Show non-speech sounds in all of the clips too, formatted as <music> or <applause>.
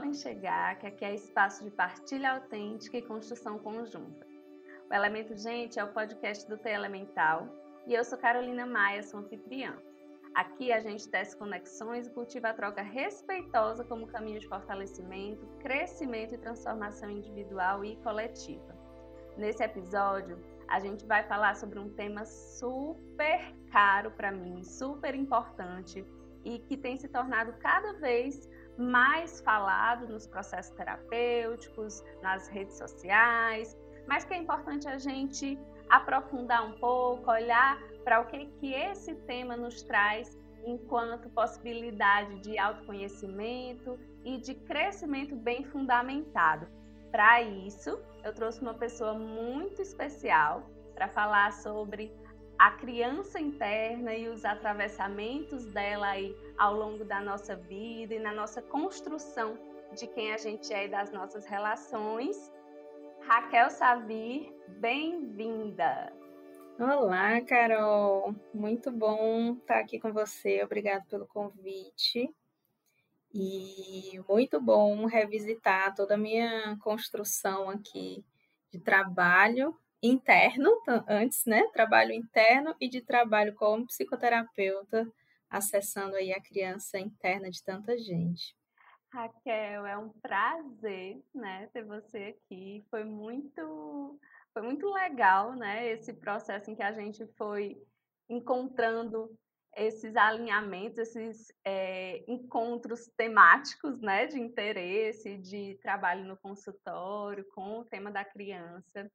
Podem chegar, que aqui é espaço de partilha autêntica e construção conjunta. O Elemento Gente é o podcast do T Elemental e eu sou Carolina Maia, sua anfitriã. Aqui a gente tece conexões e cultiva a troca respeitosa como caminho de fortalecimento, crescimento e transformação individual e coletiva. Nesse episódio, a gente vai falar sobre um tema super caro para mim, super importante e que tem se tornado cada vez mais falado nos processos terapêuticos, nas redes sociais, mas que é importante a gente aprofundar um pouco, olhar para o que, que esse tema nos traz enquanto possibilidade de autoconhecimento e de crescimento bem fundamentado. Para isso, eu trouxe uma pessoa muito especial para falar sobre a criança interna e os atravessamentos dela aí ao longo da nossa vida e na nossa construção de quem a gente é e das nossas relações. Raquel Savir, bem-vinda! Olá, Carol! Muito bom estar aqui com você. Obrigada pelo convite. E muito bom revisitar toda a minha construção aqui de trabalho interno, antes, né? Trabalho interno e de trabalho como psicoterapeuta, acessando aí a criança interna de tanta gente. Raquel, é um prazer, né, ter você aqui. Foi muito, foi muito legal, né, esse processo em que a gente foi encontrando esses alinhamentos, esses é, encontros temáticos, né, de interesse, de trabalho no consultório com o tema da criança.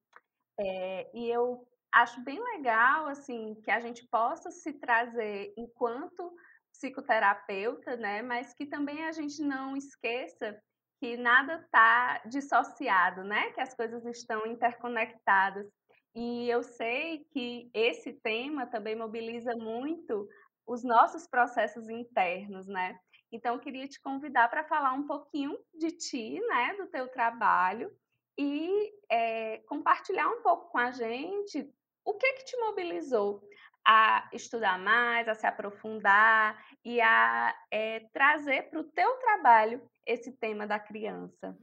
É, e eu acho bem legal, assim, que a gente possa se trazer enquanto psicoterapeuta, né? Mas que também a gente não esqueça que nada está dissociado, né? Que as coisas estão interconectadas. E eu sei que esse tema também mobiliza muito os nossos processos internos, né? Então, eu queria te convidar para falar um pouquinho de ti, né? Do teu trabalho e é, compartilhar um pouco com a gente o que que te mobilizou a estudar mais, a se aprofundar e a é, trazer para o teu trabalho esse tema da criança.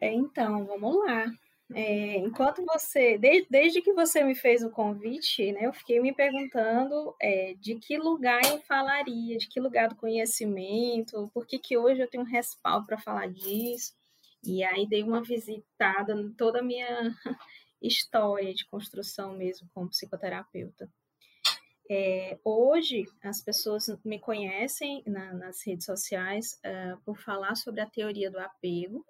É, então, vamos lá. É, enquanto você, desde, desde, que você me fez o convite, né, eu fiquei me perguntando é, de que lugar eu falaria, de que lugar do conhecimento, por que, que hoje eu tenho um respaldo para falar disso. E aí dei uma visitada em toda a minha <laughs> história de construção mesmo como psicoterapeuta. É, hoje, as pessoas me conhecem na, nas redes sociais uh, por falar sobre a teoria do apego.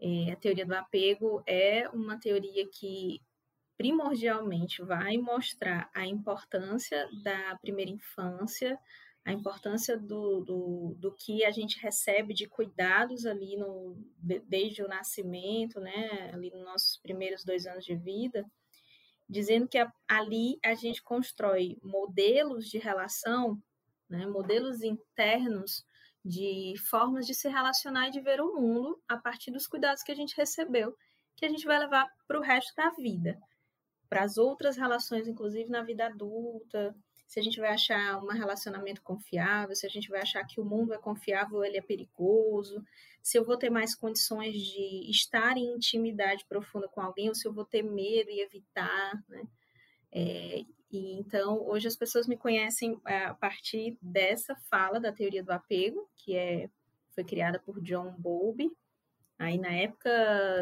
É, a teoria do apego é uma teoria que primordialmente vai mostrar a importância da primeira infância, a importância do, do, do, que a gente recebe de cuidados ali no, desde o nascimento, né, ali nos nossos primeiros dois anos de vida, dizendo que a, ali a gente constrói modelos de relação, né, modelos internos de formas de se relacionar e de ver o mundo a partir dos cuidados que a gente recebeu, que a gente vai levar para o resto da vida, para as outras relações, inclusive na vida adulta, se a gente vai achar um relacionamento confiável, se a gente vai achar que o mundo é confiável ele é perigoso, se eu vou ter mais condições de estar em intimidade profunda com alguém ou se eu vou ter medo e evitar, né? É, e então hoje as pessoas me conhecem é, a partir dessa fala da teoria do apego, que é foi criada por John Bowlby, aí na época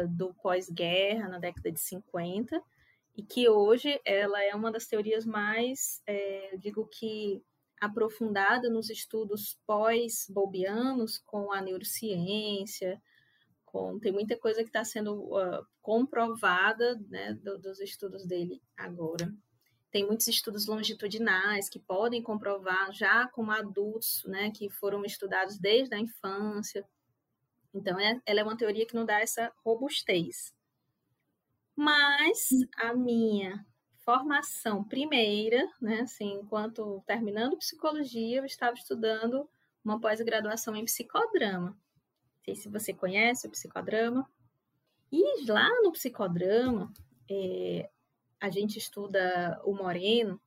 do pós-guerra, na década de 50, e que hoje ela é uma das teorias mais, é, digo que aprofundada nos estudos pós-bobianos com a neurociência, com, tem muita coisa que está sendo uh, comprovada né, do, dos estudos dele agora. Tem muitos estudos longitudinais que podem comprovar já como adultos, né, que foram estudados desde a infância. Então, é, ela é uma teoria que não dá essa robustez. Mas a minha formação primeira, né, assim, enquanto terminando psicologia, eu estava estudando uma pós-graduação em psicodrama. Não sei se você conhece o psicodrama. E lá no psicodrama, é, a gente estuda o Moreno,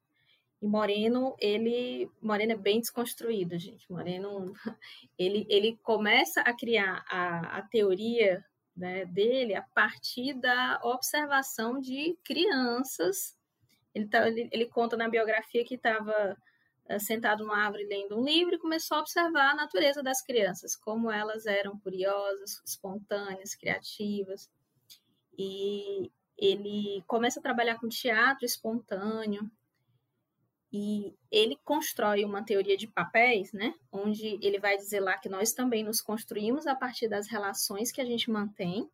E Moreno, ele, Moreno é bem desconstruído, gente. Moreno, <laughs> ele, ele começa a criar a, a teoria né, dele a partir da observação de crianças. Ele, tá, ele, ele conta na biografia que estava eh, sentado numa árvore lendo um livro e começou a observar a natureza das crianças, como elas eram curiosas, espontâneas, criativas. E ele começa a trabalhar com teatro espontâneo, e ele constrói uma teoria de papéis, né? Onde ele vai dizer lá que nós também nos construímos a partir das relações que a gente mantém,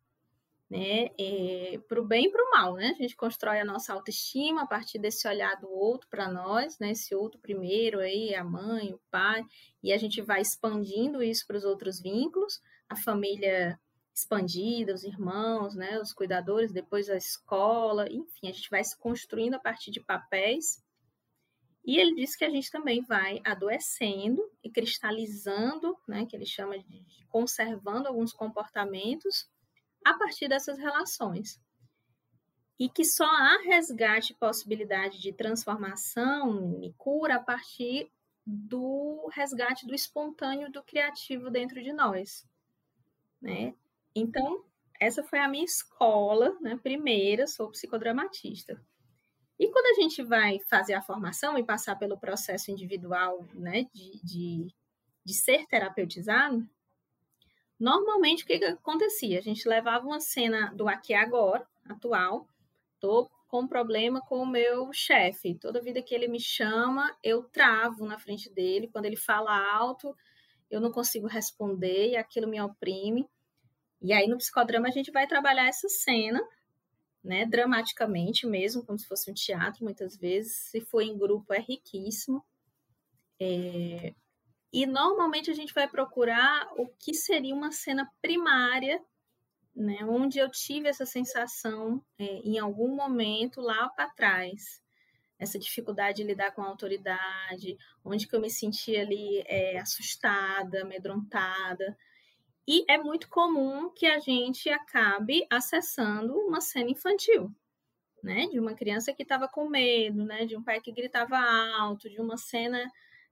né? É, para o bem e para o mal, né? A gente constrói a nossa autoestima a partir desse olhar do outro para nós, né? Esse outro primeiro aí, a mãe, o pai, e a gente vai expandindo isso para os outros vínculos, a família expandida, os irmãos, né? Os cuidadores, depois a escola, enfim, a gente vai se construindo a partir de papéis e ele diz que a gente também vai adoecendo e cristalizando, né, que ele chama de conservando alguns comportamentos a partir dessas relações. E que só há resgate e possibilidade de transformação e cura a partir do resgate do espontâneo, do criativo dentro de nós. Né? Então, essa foi a minha escola, né? primeira, sou psicodramatista. E quando a gente vai fazer a formação e passar pelo processo individual né, de, de, de ser terapeutizado, normalmente o que, que acontecia? A gente levava uma cena do aqui e agora, atual, tô com problema com o meu chefe. Toda vida que ele me chama, eu travo na frente dele. Quando ele fala alto, eu não consigo responder e aquilo me oprime. E aí no psicodrama a gente vai trabalhar essa cena né, dramaticamente mesmo, como se fosse um teatro, muitas vezes. Se for em grupo, é riquíssimo. É... E normalmente a gente vai procurar o que seria uma cena primária, né, onde eu tive essa sensação é, em algum momento lá para trás. Essa dificuldade de lidar com a autoridade, onde que eu me sentia ali é, assustada, amedrontada, e é muito comum que a gente acabe acessando uma cena infantil, né? De uma criança que estava com medo, né? De um pai que gritava alto, de uma cena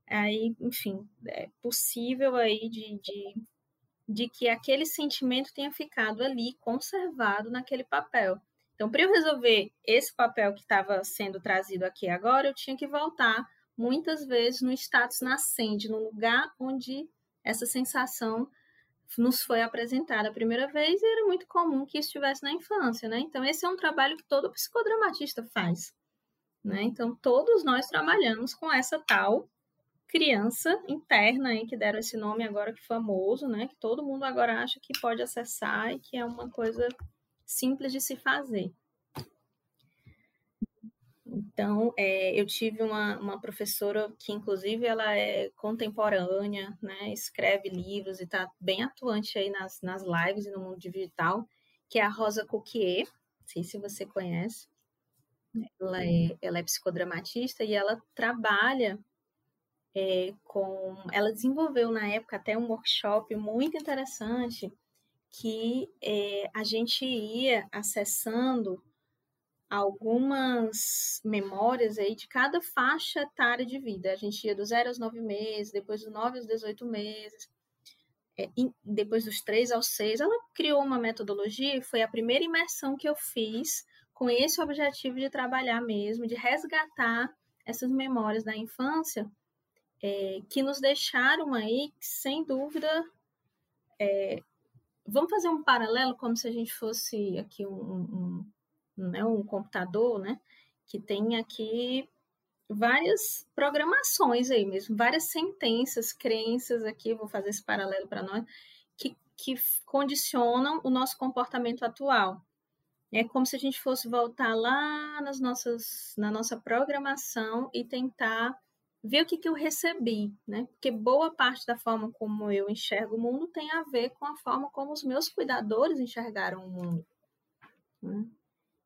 aí, enfim, é possível aí de, de, de que aquele sentimento tenha ficado ali conservado naquele papel. Então, para eu resolver esse papel que estava sendo trazido aqui agora, eu tinha que voltar muitas vezes no status nascente, no lugar onde essa sensação nos foi apresentada a primeira vez e era muito comum que estivesse na infância, né? Então, esse é um trabalho que todo psicodramatista faz, né? Então, todos nós trabalhamos com essa tal criança interna aí, que deram esse nome agora que famoso, né? Que todo mundo agora acha que pode acessar e que é uma coisa simples de se fazer. Então, é, eu tive uma, uma professora que, inclusive, ela é contemporânea, né, escreve livros e está bem atuante aí nas, nas lives e no mundo digital, que é a Rosa Coquier, não sei se você conhece. Ela é, ela é psicodramatista e ela trabalha é, com. Ela desenvolveu na época até um workshop muito interessante que é, a gente ia acessando algumas memórias aí de cada faixa etária de vida. A gente ia do 0 aos 9 meses, depois do 9 aos 18 meses, é, depois dos 3 aos 6. Ela criou uma metodologia e foi a primeira imersão que eu fiz com esse objetivo de trabalhar mesmo, de resgatar essas memórias da infância é, que nos deixaram aí, sem dúvida, é, vamos fazer um paralelo como se a gente fosse aqui um, um né, um computador, né, que tem aqui várias programações aí mesmo, várias sentenças, crenças aqui, vou fazer esse paralelo para nós, que, que condicionam o nosso comportamento atual. É como se a gente fosse voltar lá nas nossas, na nossa programação e tentar ver o que, que eu recebi, né? Porque boa parte da forma como eu enxergo o mundo tem a ver com a forma como os meus cuidadores enxergaram o mundo. Né?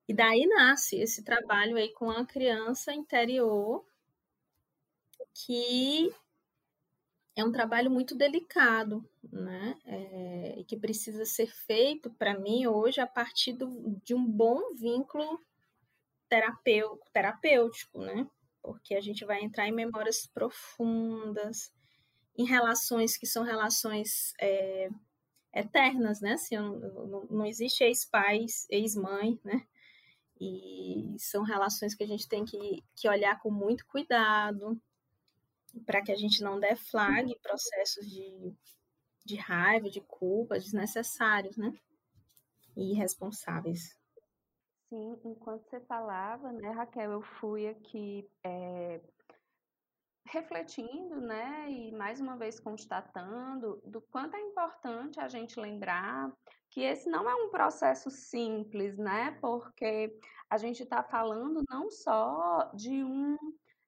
E daí nasce esse trabalho aí com a criança interior, que é um trabalho muito delicado, né? É, e que precisa ser feito, para mim, hoje, a partir do, de um bom vínculo terapêutico, né? porque a gente vai entrar em memórias profundas, em relações que são relações é, eternas, né? Assim, não, não existe ex-pai, ex-mãe, né? E são relações que a gente tem que, que olhar com muito cuidado para que a gente não deflague processos de, de raiva, de culpa desnecessários, né? E irresponsáveis. Sim, enquanto você falava, né, Raquel, eu fui aqui é, refletindo, né, e mais uma vez constatando do quanto é importante a gente lembrar que esse não é um processo simples, né, porque a gente está falando não só de um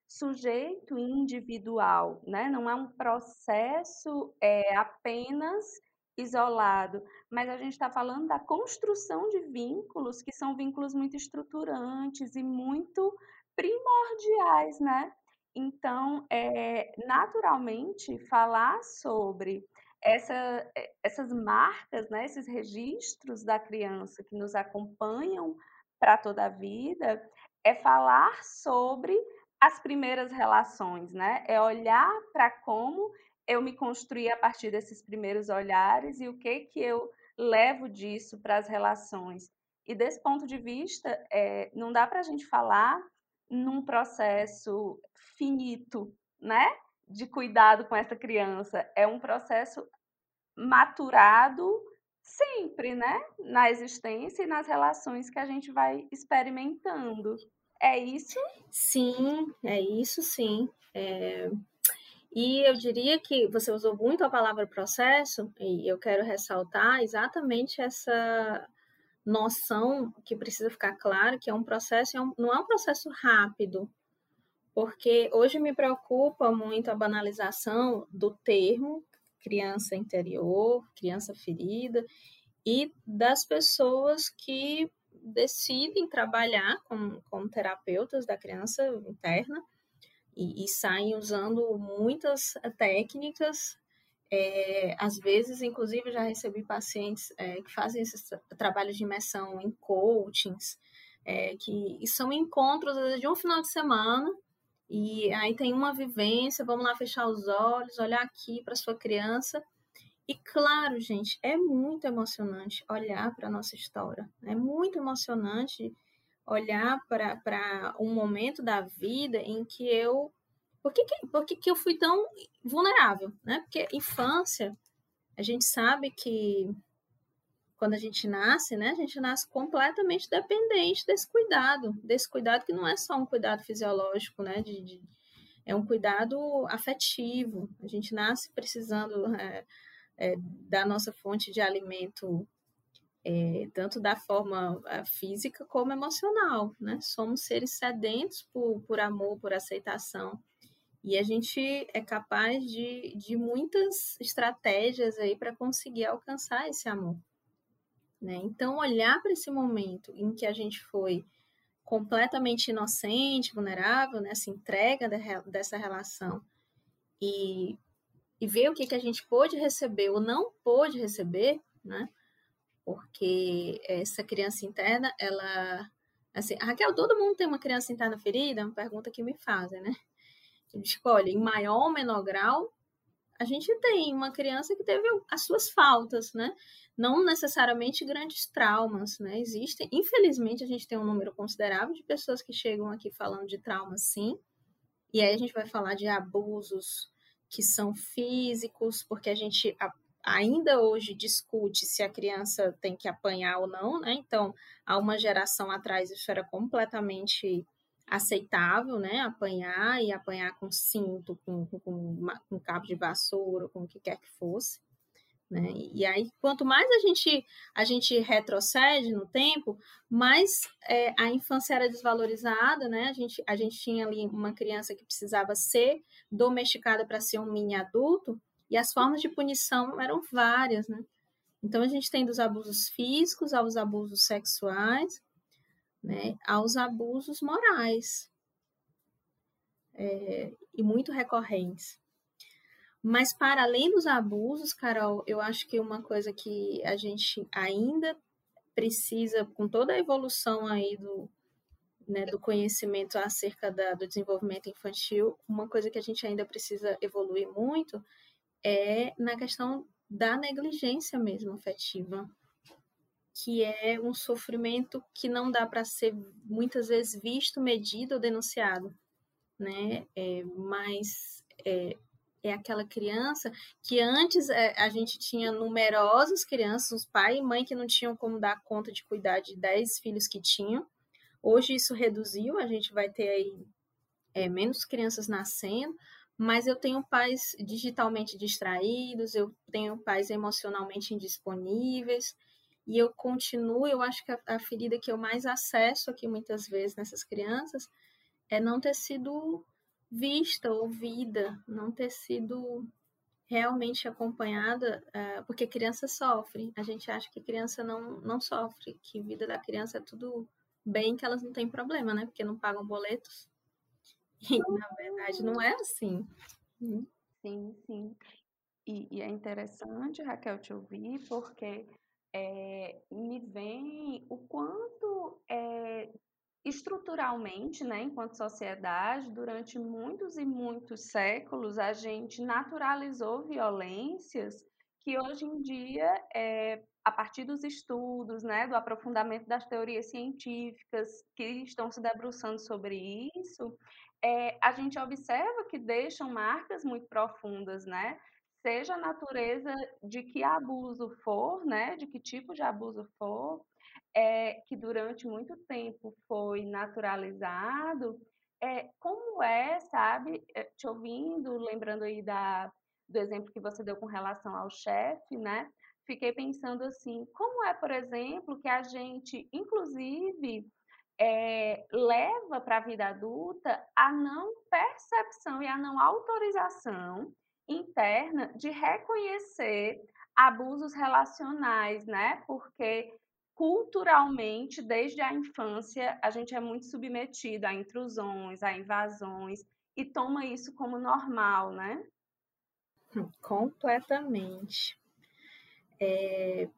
sujeito individual, né, não é um processo é, apenas isolado, mas a gente está falando da construção de vínculos que são vínculos muito estruturantes e muito primordiais, né? Então, é, naturalmente, falar sobre essa, é, essas marcas, né, esses registros da criança que nos acompanham para toda a vida, é falar sobre as primeiras relações, né? É olhar para como eu me construí a partir desses primeiros olhares e o que que eu levo disso para as relações. E desse ponto de vista, é, não dá para a gente falar num processo finito, né? De cuidado com essa criança. É um processo maturado sempre, né? Na existência e nas relações que a gente vai experimentando. É isso? Sim, é isso sim. É... E eu diria que você usou muito a palavra processo, e eu quero ressaltar exatamente essa noção que precisa ficar claro que é um processo, é não é um processo rápido, porque hoje me preocupa muito a banalização do termo criança interior, criança ferida, e das pessoas que decidem trabalhar como, como terapeutas da criança interna e, e saem usando muitas técnicas. É, às vezes, inclusive, já recebi pacientes é, que fazem esses trabalhos de imersão em coachings, é, que são encontros de um final de semana, e aí tem uma vivência, vamos lá fechar os olhos, olhar aqui para sua criança. E claro, gente, é muito emocionante olhar para a nossa história. É muito emocionante olhar para um momento da vida em que eu. Por que, que, por que, que eu fui tão vulnerável? Né? Porque infância, a gente sabe que quando a gente nasce, né, a gente nasce completamente dependente desse cuidado, desse cuidado que não é só um cuidado fisiológico, né, de, de é um cuidado afetivo. A gente nasce precisando é, é, da nossa fonte de alimento é, tanto da forma é, física como emocional, né? Somos seres sedentos por, por amor, por aceitação. E a gente é capaz de, de muitas estratégias aí para conseguir alcançar esse amor. Né? Então, olhar para esse momento em que a gente foi completamente inocente, vulnerável, nessa né? entrega dessa relação e, e ver o que, que a gente pôde receber ou não pôde receber, né? porque essa criança interna, ela. Assim, Raquel, todo mundo tem uma criança interna ferida? É uma pergunta que me fazem, né? Escolhe, em maior ou menor grau, a gente tem uma criança que teve as suas faltas, né? Não necessariamente grandes traumas, né? Existem, infelizmente, a gente tem um número considerável de pessoas que chegam aqui falando de traumas, sim. E aí a gente vai falar de abusos que são físicos, porque a gente ainda hoje discute se a criança tem que apanhar ou não, né? Então, há uma geração atrás isso era completamente aceitável, né? Apanhar e apanhar com cinto, com, com, com, cabo de vassoura, com o que quer que fosse. Né? E aí, quanto mais a gente, a gente retrocede no tempo, mais é, a infância era desvalorizada, né? A gente, a gente tinha ali uma criança que precisava ser domesticada para ser um mini adulto, e as formas de punição eram várias, né? Então a gente tem dos abusos físicos aos abusos sexuais, né, aos abusos morais, é, e muito recorrentes. Mas para além dos abusos, Carol, eu acho que uma coisa que a gente ainda precisa, com toda a evolução aí do, né, do conhecimento acerca da, do desenvolvimento infantil, uma coisa que a gente ainda precisa evoluir muito é na questão da negligência mesmo afetiva, que é um sofrimento que não dá para ser muitas vezes visto, medido ou denunciado, né? É, mas é, é aquela criança que antes é, a gente tinha numerosas crianças, os pai e mãe que não tinham como dar conta de cuidar de 10 filhos que tinham. Hoje isso reduziu, a gente vai ter aí é, menos crianças nascendo, mas eu tenho pais digitalmente distraídos, eu tenho pais emocionalmente indisponíveis, e eu continuo, eu acho que a, a ferida que eu mais acesso aqui muitas vezes nessas crianças é não ter sido vista, ouvida, não ter sido realmente acompanhada, uh, porque criança sofre. A gente acha que criança não, não sofre, que vida da criança é tudo bem, que elas não têm problema, né? Porque não pagam boletos. E, na verdade, não é assim. Sim, sim. E, e é interessante, Raquel, te ouvir, porque é, me vem o quanto é, estruturalmente, né, enquanto sociedade, durante muitos e muitos séculos, a gente naturalizou violências que hoje em dia, é, a partir dos estudos, né, do aprofundamento das teorias científicas que estão se debruçando sobre isso, é, a gente observa que deixam marcas muito profundas, né? Seja a natureza de que abuso for, né, de que tipo de abuso for, é, que durante muito tempo foi naturalizado, é, como é, sabe, é, te ouvindo, lembrando aí da, do exemplo que você deu com relação ao chefe, né? Fiquei pensando assim, como é, por exemplo, que a gente, inclusive, é, leva para a vida adulta a não percepção e a não autorização interna de reconhecer abusos relacionais, né? Porque culturalmente, desde a infância, a gente é muito submetido a intrusões, a invasões e toma isso como normal, né? Completamente. É,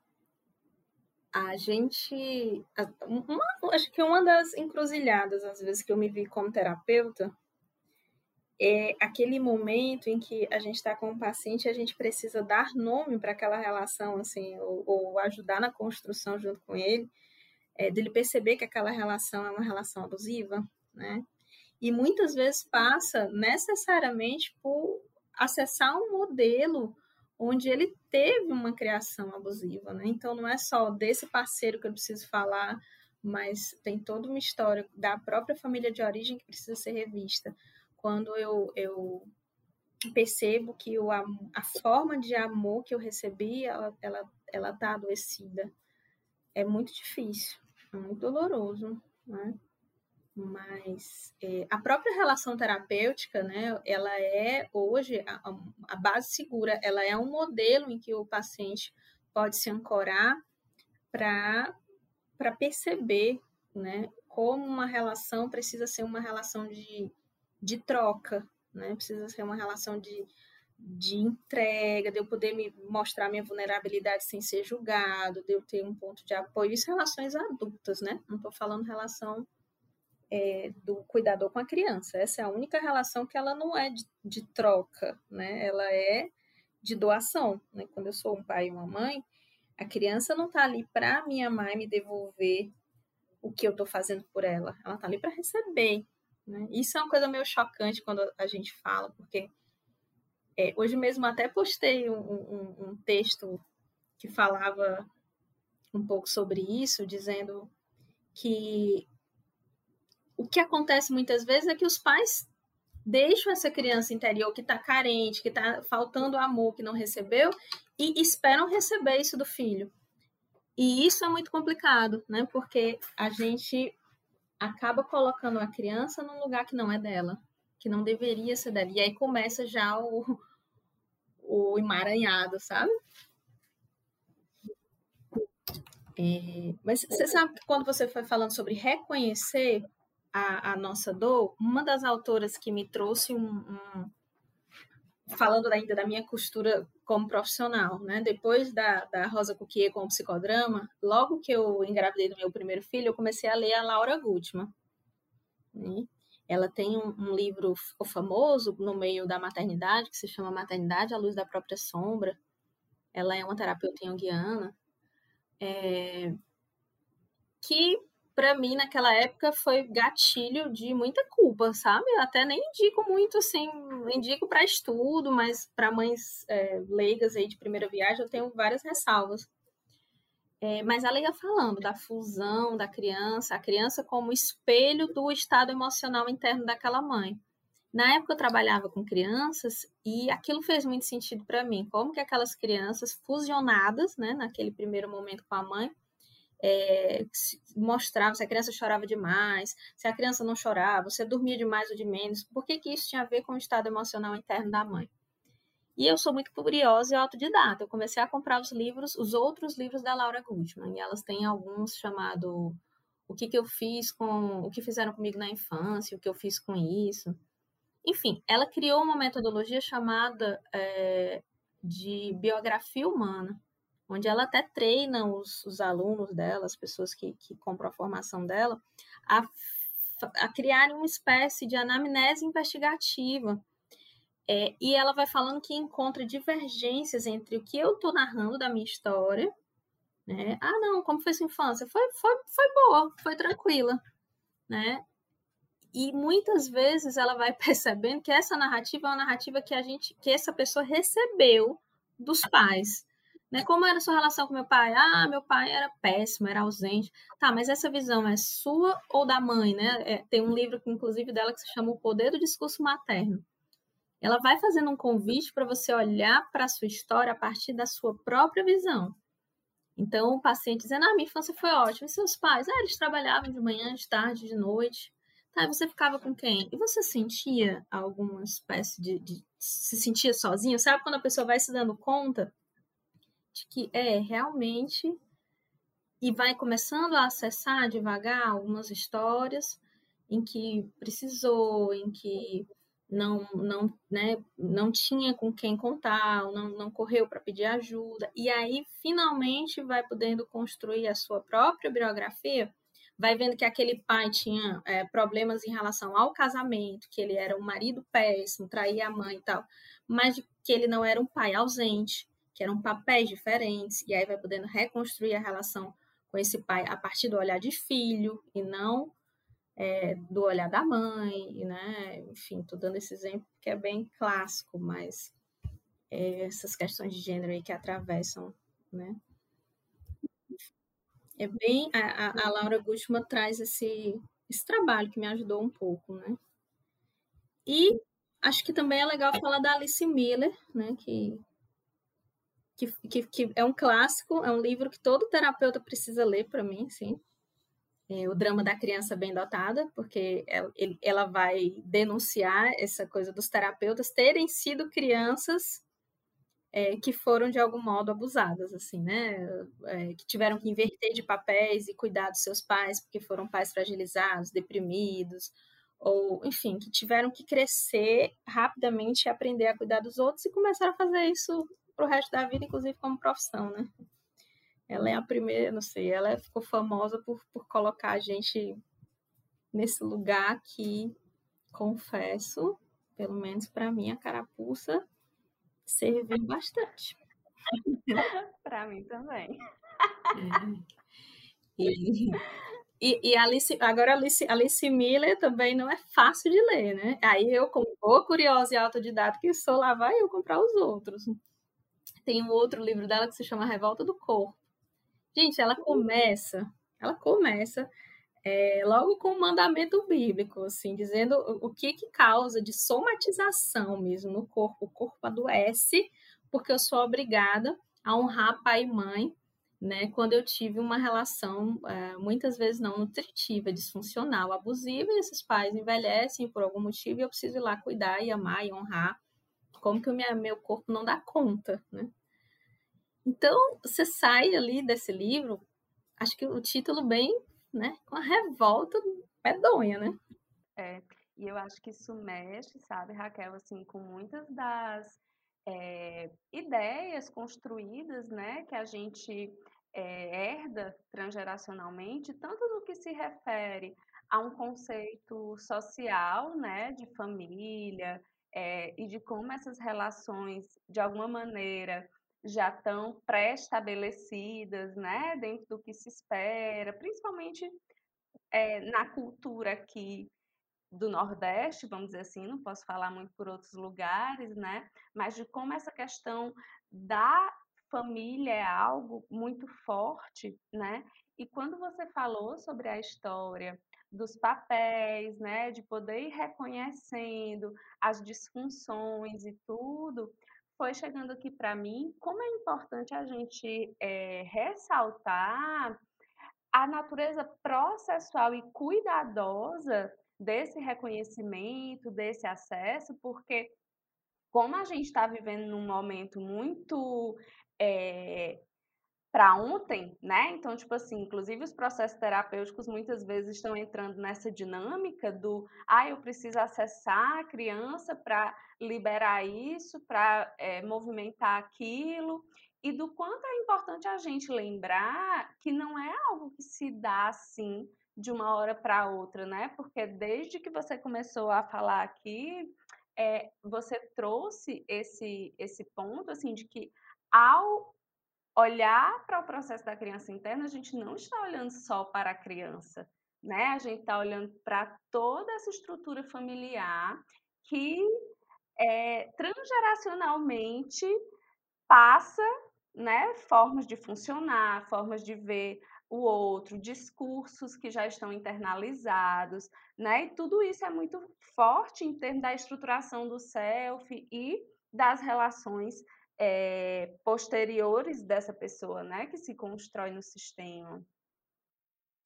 a gente. Uma, acho que uma das encruzilhadas, às vezes, que eu me vi como terapeuta é aquele momento em que a gente está com o paciente e a gente precisa dar nome para aquela relação, assim, ou, ou, ajudar na construção junto com ele, é, dele perceber que aquela relação é uma relação abusiva, né? E muitas vezes passa necessariamente por acessar um modelo onde ele teve uma criação abusiva, né? Então não é só desse parceiro que eu preciso falar, mas tem toda uma história da própria família de origem que precisa ser revista quando eu, eu percebo que o, a forma de amor que eu recebi, ela ela, ela tá adoecida. É muito difícil, é muito doloroso, né? Mas é, a própria relação terapêutica, né, ela é hoje a, a, base segura, ela é um modelo em que o paciente pode se ancorar para perceber, né, como uma relação precisa ser uma relação de de troca, né? Precisa ser uma relação de, de entrega, de eu poder me mostrar minha vulnerabilidade sem ser julgado, de eu ter um ponto de apoio. Isso relações adultas, né? Não estou falando relação é, do cuidador com a criança. Essa é a única relação que ela não é de, de troca, né? Ela é de doação, né? Quando eu sou um pai e uma mãe, a criança não está ali para me amar e me devolver o que eu estou fazendo por ela. Ela está ali para receber. Né? Isso é uma coisa meio chocante quando a gente fala, porque é, hoje mesmo até postei um, um, um texto que falava um pouco sobre isso, dizendo que o que acontece muitas vezes é que os pais deixam essa criança interior que está carente, que está faltando amor, que não recebeu, e esperam receber isso do filho. E isso é muito complicado, né? Porque a gente acaba colocando a criança num lugar que não é dela, que não deveria ser dela. E aí começa já o, o emaranhado, sabe? É, mas você sabe que quando você foi falando sobre reconhecer a, a, nossa dor, uma das autoras que me trouxe um, um falando ainda da minha costura como profissional, né? Depois da, da Rosa Cuquier com o psicodrama, logo que eu engravidei do meu primeiro filho, eu comecei a ler a Laura Gutman. Né? Ela tem um, um livro famoso no meio da maternidade, que se chama Maternidade à Luz da Própria Sombra. Ela é uma terapeuta junguiana, é, que para mim naquela época foi gatilho de muita culpa, sabe? Até nem indico muito assim, indico para estudo, mas para mães é, leigas aí de primeira viagem eu tenho várias ressalvas. É, mas ela ia falando da fusão da criança, a criança como espelho do estado emocional interno daquela mãe. Na época eu trabalhava com crianças e aquilo fez muito sentido para mim, como que aquelas crianças fusionadas, né, naquele primeiro momento com a mãe, é, mostrava se a criança chorava demais, se a criança não chorava, se dormia demais ou de menos, por que, que isso tinha a ver com o estado emocional interno da mãe. E eu sou muito curiosa e autodidata. Eu comecei a comprar os livros, os outros livros da Laura Gutman, e elas têm alguns chamado O que, que eu fiz com. O que fizeram comigo na infância, o que eu fiz com isso. Enfim, ela criou uma metodologia chamada é, de biografia humana, onde ela até treina os, os alunos dela, as pessoas que, que compram a formação dela, a, a criarem uma espécie de anamnese investigativa é, e ela vai falando que encontra divergências entre o que eu estou narrando da minha história. Né? Ah, não, como foi sua infância? Foi, foi, foi boa, foi tranquila. Né? E muitas vezes ela vai <laughs> percebendo que essa narrativa é uma narrativa que a gente, que essa pessoa recebeu dos pais. Né? Como era a sua relação com meu pai? Ah, meu pai era péssimo, era ausente. Tá, mas essa visão é sua ou da mãe, né? É, tem um livro, inclusive, dela que se chama O Poder do Discurso Materno ela vai fazendo um convite para você olhar para a sua história a partir da sua própria visão. Então, o paciente dizendo, ah, minha infância foi ótima. E seus pais? Ah, eles trabalhavam de manhã, de tarde, de noite. Tá, e você ficava com quem? E você sentia alguma espécie de, de... Se sentia sozinho? Sabe quando a pessoa vai se dando conta de que é realmente... E vai começando a acessar devagar algumas histórias em que precisou, em que não não né, não tinha com quem contar, não, não correu para pedir ajuda, e aí finalmente vai podendo construir a sua própria biografia, vai vendo que aquele pai tinha é, problemas em relação ao casamento, que ele era um marido péssimo, traía a mãe e tal, mas que ele não era um pai ausente, que eram papéis diferentes, e aí vai podendo reconstruir a relação com esse pai a partir do olhar de filho e não é, do olhar da mãe, né? Enfim, estou dando esse exemplo que é bem clássico, mas é, essas questões de gênero aí que atravessam, né? É bem a, a Laura Gutman traz esse, esse trabalho que me ajudou um pouco, né? E acho que também é legal falar da Alice Miller, né? Que, que, que, que é um clássico, é um livro que todo terapeuta precisa ler para mim, sim é, o drama da criança bem dotada, porque ela, ela, vai denunciar essa coisa dos terapeutas terem sido crianças é, que foram de algum modo abusadas, assim, né? É, que tiveram que inverter de papéis e cuidar dos seus pais porque foram pais fragilizados, deprimidos, ou enfim, que tiveram que crescer rapidamente e aprender a cuidar dos outros e começaram a fazer isso para o resto da vida, inclusive como profissão, né? Ela é a primeira, não sei, ela ficou famosa por, por colocar a gente nesse lugar que, confesso, pelo menos para mim, a carapuça serviu bastante. <laughs> para mim também. É. E, e, e, Alice, agora Alice, Alice Miller também não é fácil de ler, né? Aí eu, como boa curiosa e autodidata que sou, lá vai eu comprar os outros. Tem um outro livro dela que se chama Revolta do Corpo. Gente, ela começa, ela começa é, logo com o mandamento bíblico, assim, dizendo o, o que que causa de somatização mesmo no corpo. O corpo adoece porque eu sou obrigada a honrar pai e mãe, né? Quando eu tive uma relação, é, muitas vezes não nutritiva, disfuncional, abusiva, e esses pais envelhecem por algum motivo e eu preciso ir lá cuidar e amar e honrar. Como que o minha, meu corpo não dá conta, né? Então, você sai ali desse livro, acho que o título bem, né, com a revolta medonha, né? É, e eu acho que isso mexe, sabe, Raquel, assim, com muitas das é, ideias construídas, né, que a gente é, herda transgeracionalmente, tanto no que se refere a um conceito social, né, de família, é, e de como essas relações, de alguma maneira, já estão pré-estabelecidas, né, dentro do que se espera, principalmente é, na cultura aqui do Nordeste, vamos dizer assim, não posso falar muito por outros lugares, né, mas de como essa questão da família é algo muito forte, né, e quando você falou sobre a história dos papéis, né, de poder ir reconhecendo as disfunções e tudo, foi chegando aqui para mim como é importante a gente é, ressaltar a natureza processual e cuidadosa desse reconhecimento, desse acesso, porque como a gente está vivendo num momento muito é, para ontem, né? Então, tipo assim, inclusive os processos terapêuticos muitas vezes estão entrando nessa dinâmica do, ah, eu preciso acessar a criança para liberar isso, para é, movimentar aquilo, e do quanto é importante a gente lembrar que não é algo que se dá assim de uma hora para outra, né? Porque desde que você começou a falar aqui, é, você trouxe esse esse ponto assim de que ao olhar para o processo da criança interna, a gente não está olhando só para a criança, né? A gente está olhando para toda essa estrutura familiar que é, transgeracionalmente passa, né, formas de funcionar, formas de ver o outro, discursos que já estão internalizados, né? E tudo isso é muito forte em termos da estruturação do self e das relações é, posteriores dessa pessoa, né, que se constrói no sistema.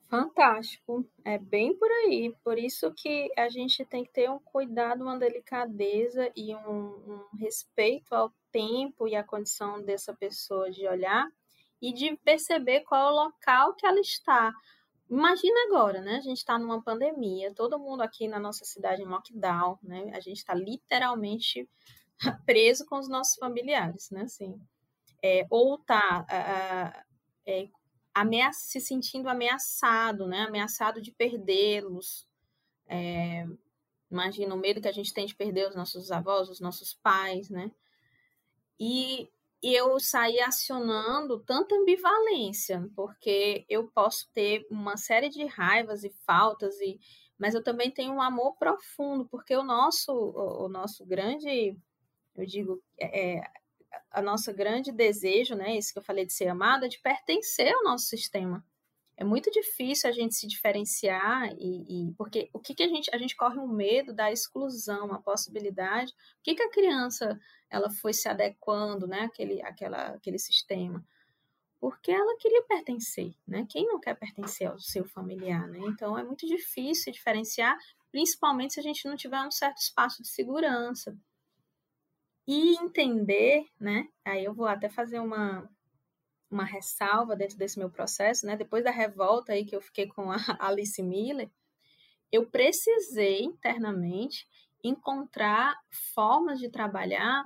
Fantástico, é bem por aí. Por isso que a gente tem que ter um cuidado, uma delicadeza e um, um respeito ao tempo e à condição dessa pessoa de olhar e de perceber qual é o local que ela está. Imagina agora, né? A gente está numa pandemia, todo mundo aqui na nossa cidade em lockdown, né? A gente está literalmente <laughs> preso com os nossos familiares, né? Assim, é, ou tá é, ameaça, se sentindo ameaçado, né? Ameaçado de perdê-los. É, imagina o medo que a gente tem de perder os nossos avós, os nossos pais, né? E eu saí acionando tanta ambivalência, porque eu posso ter uma série de raivas e faltas, e, mas eu também tenho um amor profundo, porque o nosso, o nosso grande eu digo, é, é a nossa grande desejo, né, isso que eu falei de ser amada, de pertencer ao nosso sistema. É muito difícil a gente se diferenciar e, e porque o que, que a gente a gente corre um medo da exclusão, a possibilidade. O que, que a criança ela foi se adequando, né, aquele aquela aquele sistema? Porque ela queria pertencer, né? Quem não quer pertencer ao seu familiar, né? Então é muito difícil diferenciar, principalmente se a gente não tiver um certo espaço de segurança e entender, né? Aí eu vou até fazer uma, uma ressalva dentro desse meu processo, né? Depois da revolta aí que eu fiquei com a <laughs> Alice Miller, eu precisei internamente encontrar formas de trabalhar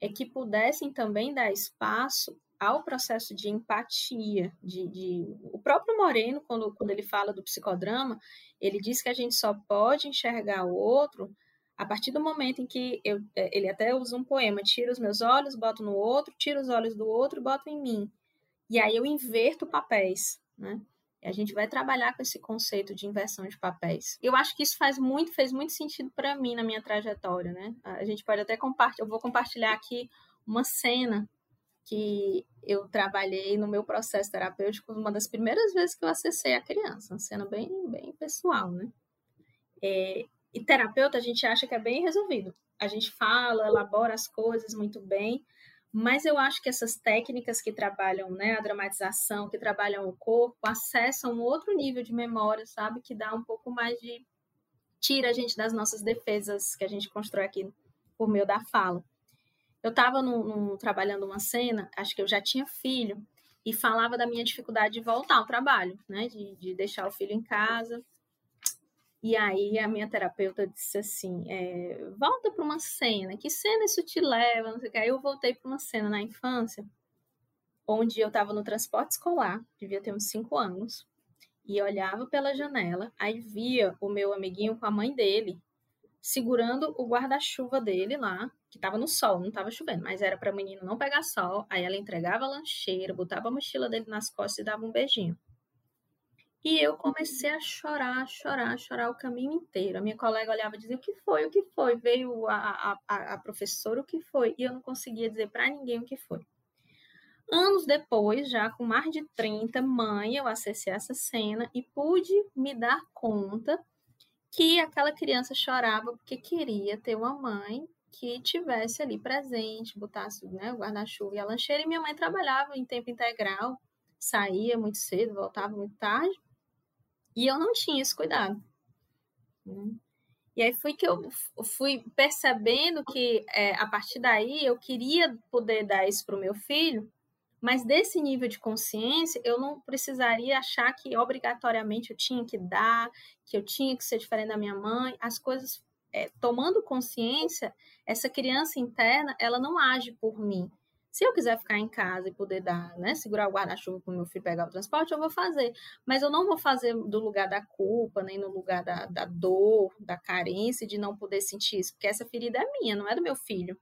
é que pudessem também dar espaço ao processo de empatia, de, de, o próprio Moreno, quando, quando ele fala do psicodrama, ele diz que a gente só pode enxergar o outro a partir do momento em que eu, é, ele até usa um poema, tira os meus olhos, boto no outro, tira os olhos do outro, boto em mim. E aí eu inverto papéis, né? E a gente vai trabalhar com esse conceito de inversão de papéis. Eu acho que isso faz muito, fez muito sentido para mim na minha trajetória, né? A gente pode até compartilhar, eu vou compartilhar aqui uma cena que eu trabalhei no meu processo terapêutico, uma das primeiras vezes que eu acessei a criança, uma cena bem, bem pessoal, né? É, e terapeuta a gente acha que é bem resolvido. A gente fala, elabora as coisas muito bem, mas eu acho que essas técnicas que trabalham né, a dramatização, que trabalham o corpo, acessam um outro nível de memória, sabe? Que dá um pouco mais de. tira a gente das nossas defesas que a gente constrói aqui por meio da fala. Eu estava trabalhando uma cena, acho que eu já tinha filho, e falava da minha dificuldade de voltar ao trabalho, né? De, de deixar o filho em casa. E aí a minha terapeuta disse assim: é, volta para uma cena, que cena isso te leva? Não sei o que. Aí eu voltei para uma cena na infância, onde eu estava no transporte escolar, devia ter uns cinco anos, e olhava pela janela, aí via o meu amiguinho com a mãe dele segurando o guarda-chuva dele lá, que estava no sol, não estava chovendo, mas era para o menino não pegar sol. Aí ela entregava a lancheira, botava a mochila dele nas costas e dava um beijinho. E eu comecei a chorar, chorar, chorar o caminho inteiro. A minha colega olhava e dizia: O que foi? O que foi? Veio a, a, a professora, o que foi? E eu não conseguia dizer para ninguém o que foi. Anos depois, já com mais de 30, mãe, eu acessei essa cena e pude me dar conta que aquela criança chorava porque queria ter uma mãe que tivesse ali presente, botasse né, o guarda-chuva e a lancheira. E minha mãe trabalhava em tempo integral, saía muito cedo, voltava muito tarde. E eu não tinha esse cuidado. Né? E aí foi que eu fui percebendo que é, a partir daí eu queria poder dar isso para o meu filho, mas desse nível de consciência eu não precisaria achar que obrigatoriamente eu tinha que dar, que eu tinha que ser diferente da minha mãe. As coisas, é, tomando consciência, essa criança interna ela não age por mim, se eu quiser ficar em casa e poder dar, né, segurar o guarda-chuva para o meu filho pegar o transporte, eu vou fazer. Mas eu não vou fazer do lugar da culpa, nem no lugar da, da dor, da carência, de não poder sentir isso, porque essa ferida é minha, não é do meu filho.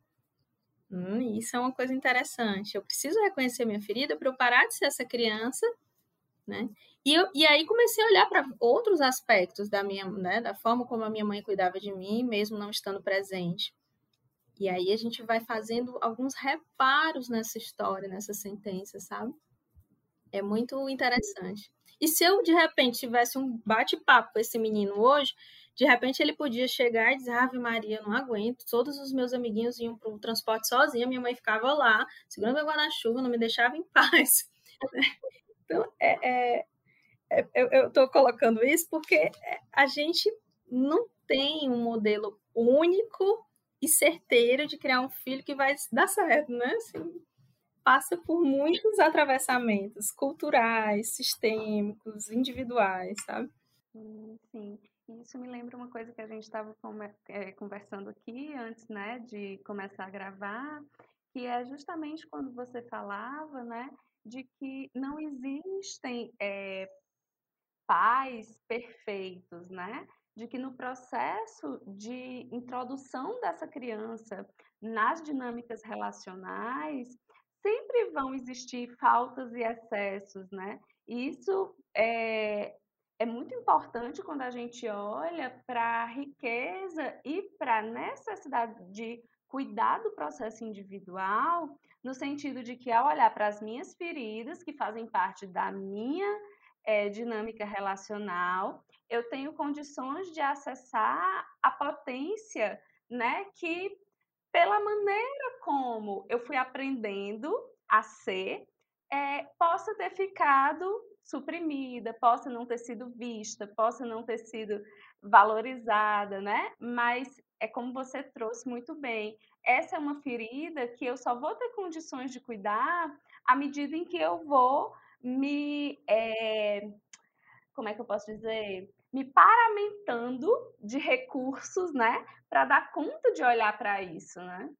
Hum, isso é uma coisa interessante. Eu preciso reconhecer minha ferida para eu parar de ser essa criança, né? E, eu, e aí comecei a olhar para outros aspectos da minha, né, da forma como a minha mãe cuidava de mim, mesmo não estando presente. E aí a gente vai fazendo alguns reparos nessa história, nessa sentença, sabe? É muito interessante. E se eu, de repente, tivesse um bate-papo com esse menino hoje, de repente ele podia chegar e dizer, Ave Maria, não aguento, todos os meus amiguinhos iam para o transporte sozinha, minha mãe ficava lá, segurando meu guarda-chuva, não me deixava em <laughs> paz. então, é, é, é eu estou colocando isso porque a gente não tem um modelo único e certeiro de criar um filho que vai dar certo, né? Assim, passa por muitos atravessamentos culturais, sistêmicos, individuais, sabe? Sim. Isso me lembra uma coisa que a gente estava é, conversando aqui antes, né, de começar a gravar, que é justamente quando você falava, né, de que não existem é, pais perfeitos, né? De que no processo de introdução dessa criança nas dinâmicas relacionais, sempre vão existir faltas e excessos, né? Isso é, é muito importante quando a gente olha para a riqueza e para a necessidade de cuidar do processo individual, no sentido de que, ao olhar para as minhas feridas, que fazem parte da minha é, dinâmica relacional, eu tenho condições de acessar a potência, né, que pela maneira como eu fui aprendendo a ser, é, possa ter ficado suprimida, possa não ter sido vista, possa não ter sido valorizada, né? Mas é como você trouxe muito bem. Essa é uma ferida que eu só vou ter condições de cuidar à medida em que eu vou me. É, como é que eu posso dizer? Me paramentando de recursos, né? Para dar conta de olhar para isso, né?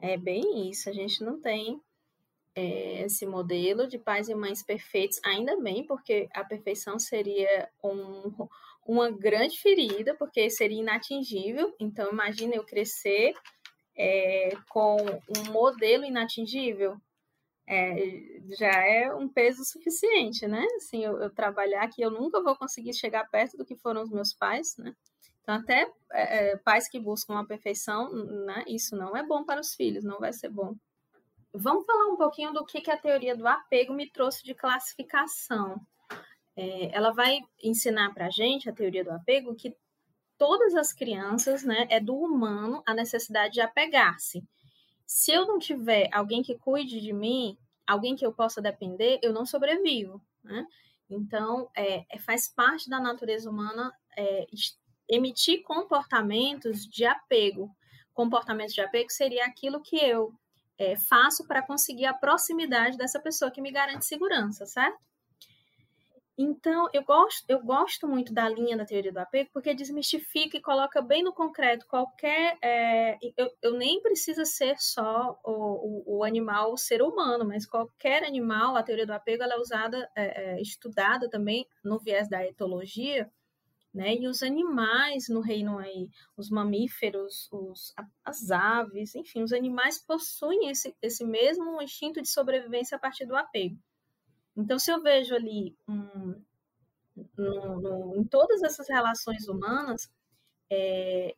É bem isso. A gente não tem é, esse modelo de pais e mães perfeitos, ainda bem, porque a perfeição seria um, uma grande ferida, porque seria inatingível. Então, imagina eu crescer é, com um modelo inatingível é, já é um peso suficiente, né? Assim, eu, eu, trabalhar que eu nunca vou conseguir chegar perto do que foram os meus pais, né? Então, até é, é, pais que buscam a perfeição, né? Isso não é bom para os filhos, não vai ser bom. Vamos falar um pouquinho do que, que a teoria do apego me trouxe de classificação. É, ela vai ensinar para a gente, a teoria do apego, que todas as crianças, né, é do humano a necessidade de apegar-se se eu não tiver alguém que cuide de mim, alguém que eu possa depender, eu não sobrevivo, né? Então, é, é faz parte da natureza humana é, emitir comportamentos de apego. Comportamentos de apego seria aquilo que eu é, faço para conseguir a proximidade dessa pessoa que me garante segurança, certo? Então, eu gosto, eu gosto muito da linha da teoria do apego, porque desmistifica e coloca bem no concreto qualquer. É, eu, eu, nem precisa ser só o, o, o, animal, o ser humano, mas qualquer animal, a teoria do apego ela é usada, é, é, estudada também no viés da etologia, né? E os animais no reino aí, os mamíferos, os, as aves, enfim, os animais possuem esse, esse mesmo instinto de sobrevivência a partir do apego. Então, se eu vejo ali um, no, no, em todas essas relações humanas, é,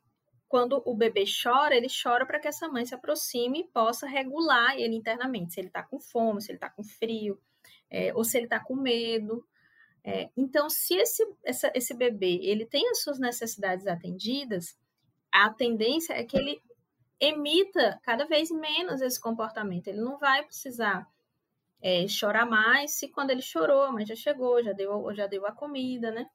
quando o bebê chora, ele chora para que essa mãe se aproxime e possa regular ele internamente, se ele está com fome, se ele está com frio, é, ou se ele está com medo. É, então, se esse, essa, esse bebê ele tem as suas necessidades atendidas, a tendência é que ele emita cada vez menos esse comportamento. Ele não vai precisar é, chorar mais se quando ele chorou, mas já chegou, já deu, já deu a comida, né?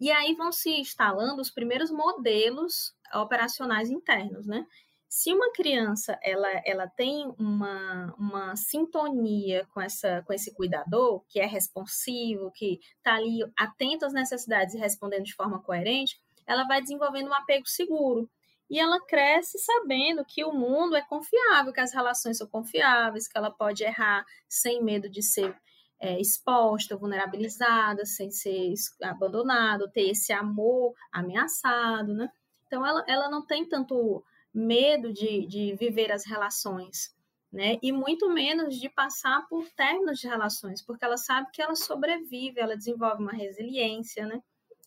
E aí vão se instalando os primeiros modelos operacionais internos, né? Se uma criança ela, ela tem uma, uma sintonia com, essa, com esse cuidador, que é responsivo, que está ali atento às necessidades e respondendo de forma coerente, ela vai desenvolvendo um apego seguro e ela cresce sabendo que o mundo é confiável, que as relações são confiáveis, que ela pode errar sem medo de ser é, exposta, vulnerabilizada, sem ser abandonada, ter esse amor ameaçado, né? Então, ela, ela não tem tanto medo de, de viver as relações, né? E muito menos de passar por términos de relações, porque ela sabe que ela sobrevive, ela desenvolve uma resiliência, né?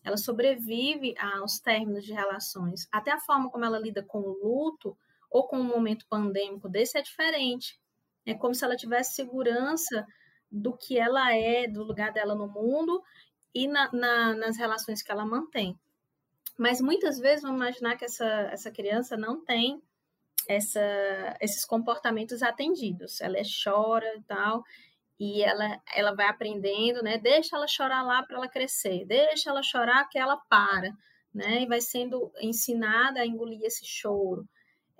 Ela sobrevive aos términos de relações. Até a forma como ela lida com o luto ou com um momento pandêmico desse é diferente. É como se ela tivesse segurança do que ela é, do lugar dela no mundo e na, na, nas relações que ela mantém. Mas muitas vezes vamos imaginar que essa, essa criança não tem essa, esses comportamentos atendidos. Ela é, chora e tal, e ela, ela vai aprendendo, né? Deixa ela chorar lá para ela crescer, deixa ela chorar que ela para, né? E vai sendo ensinada a engolir esse choro.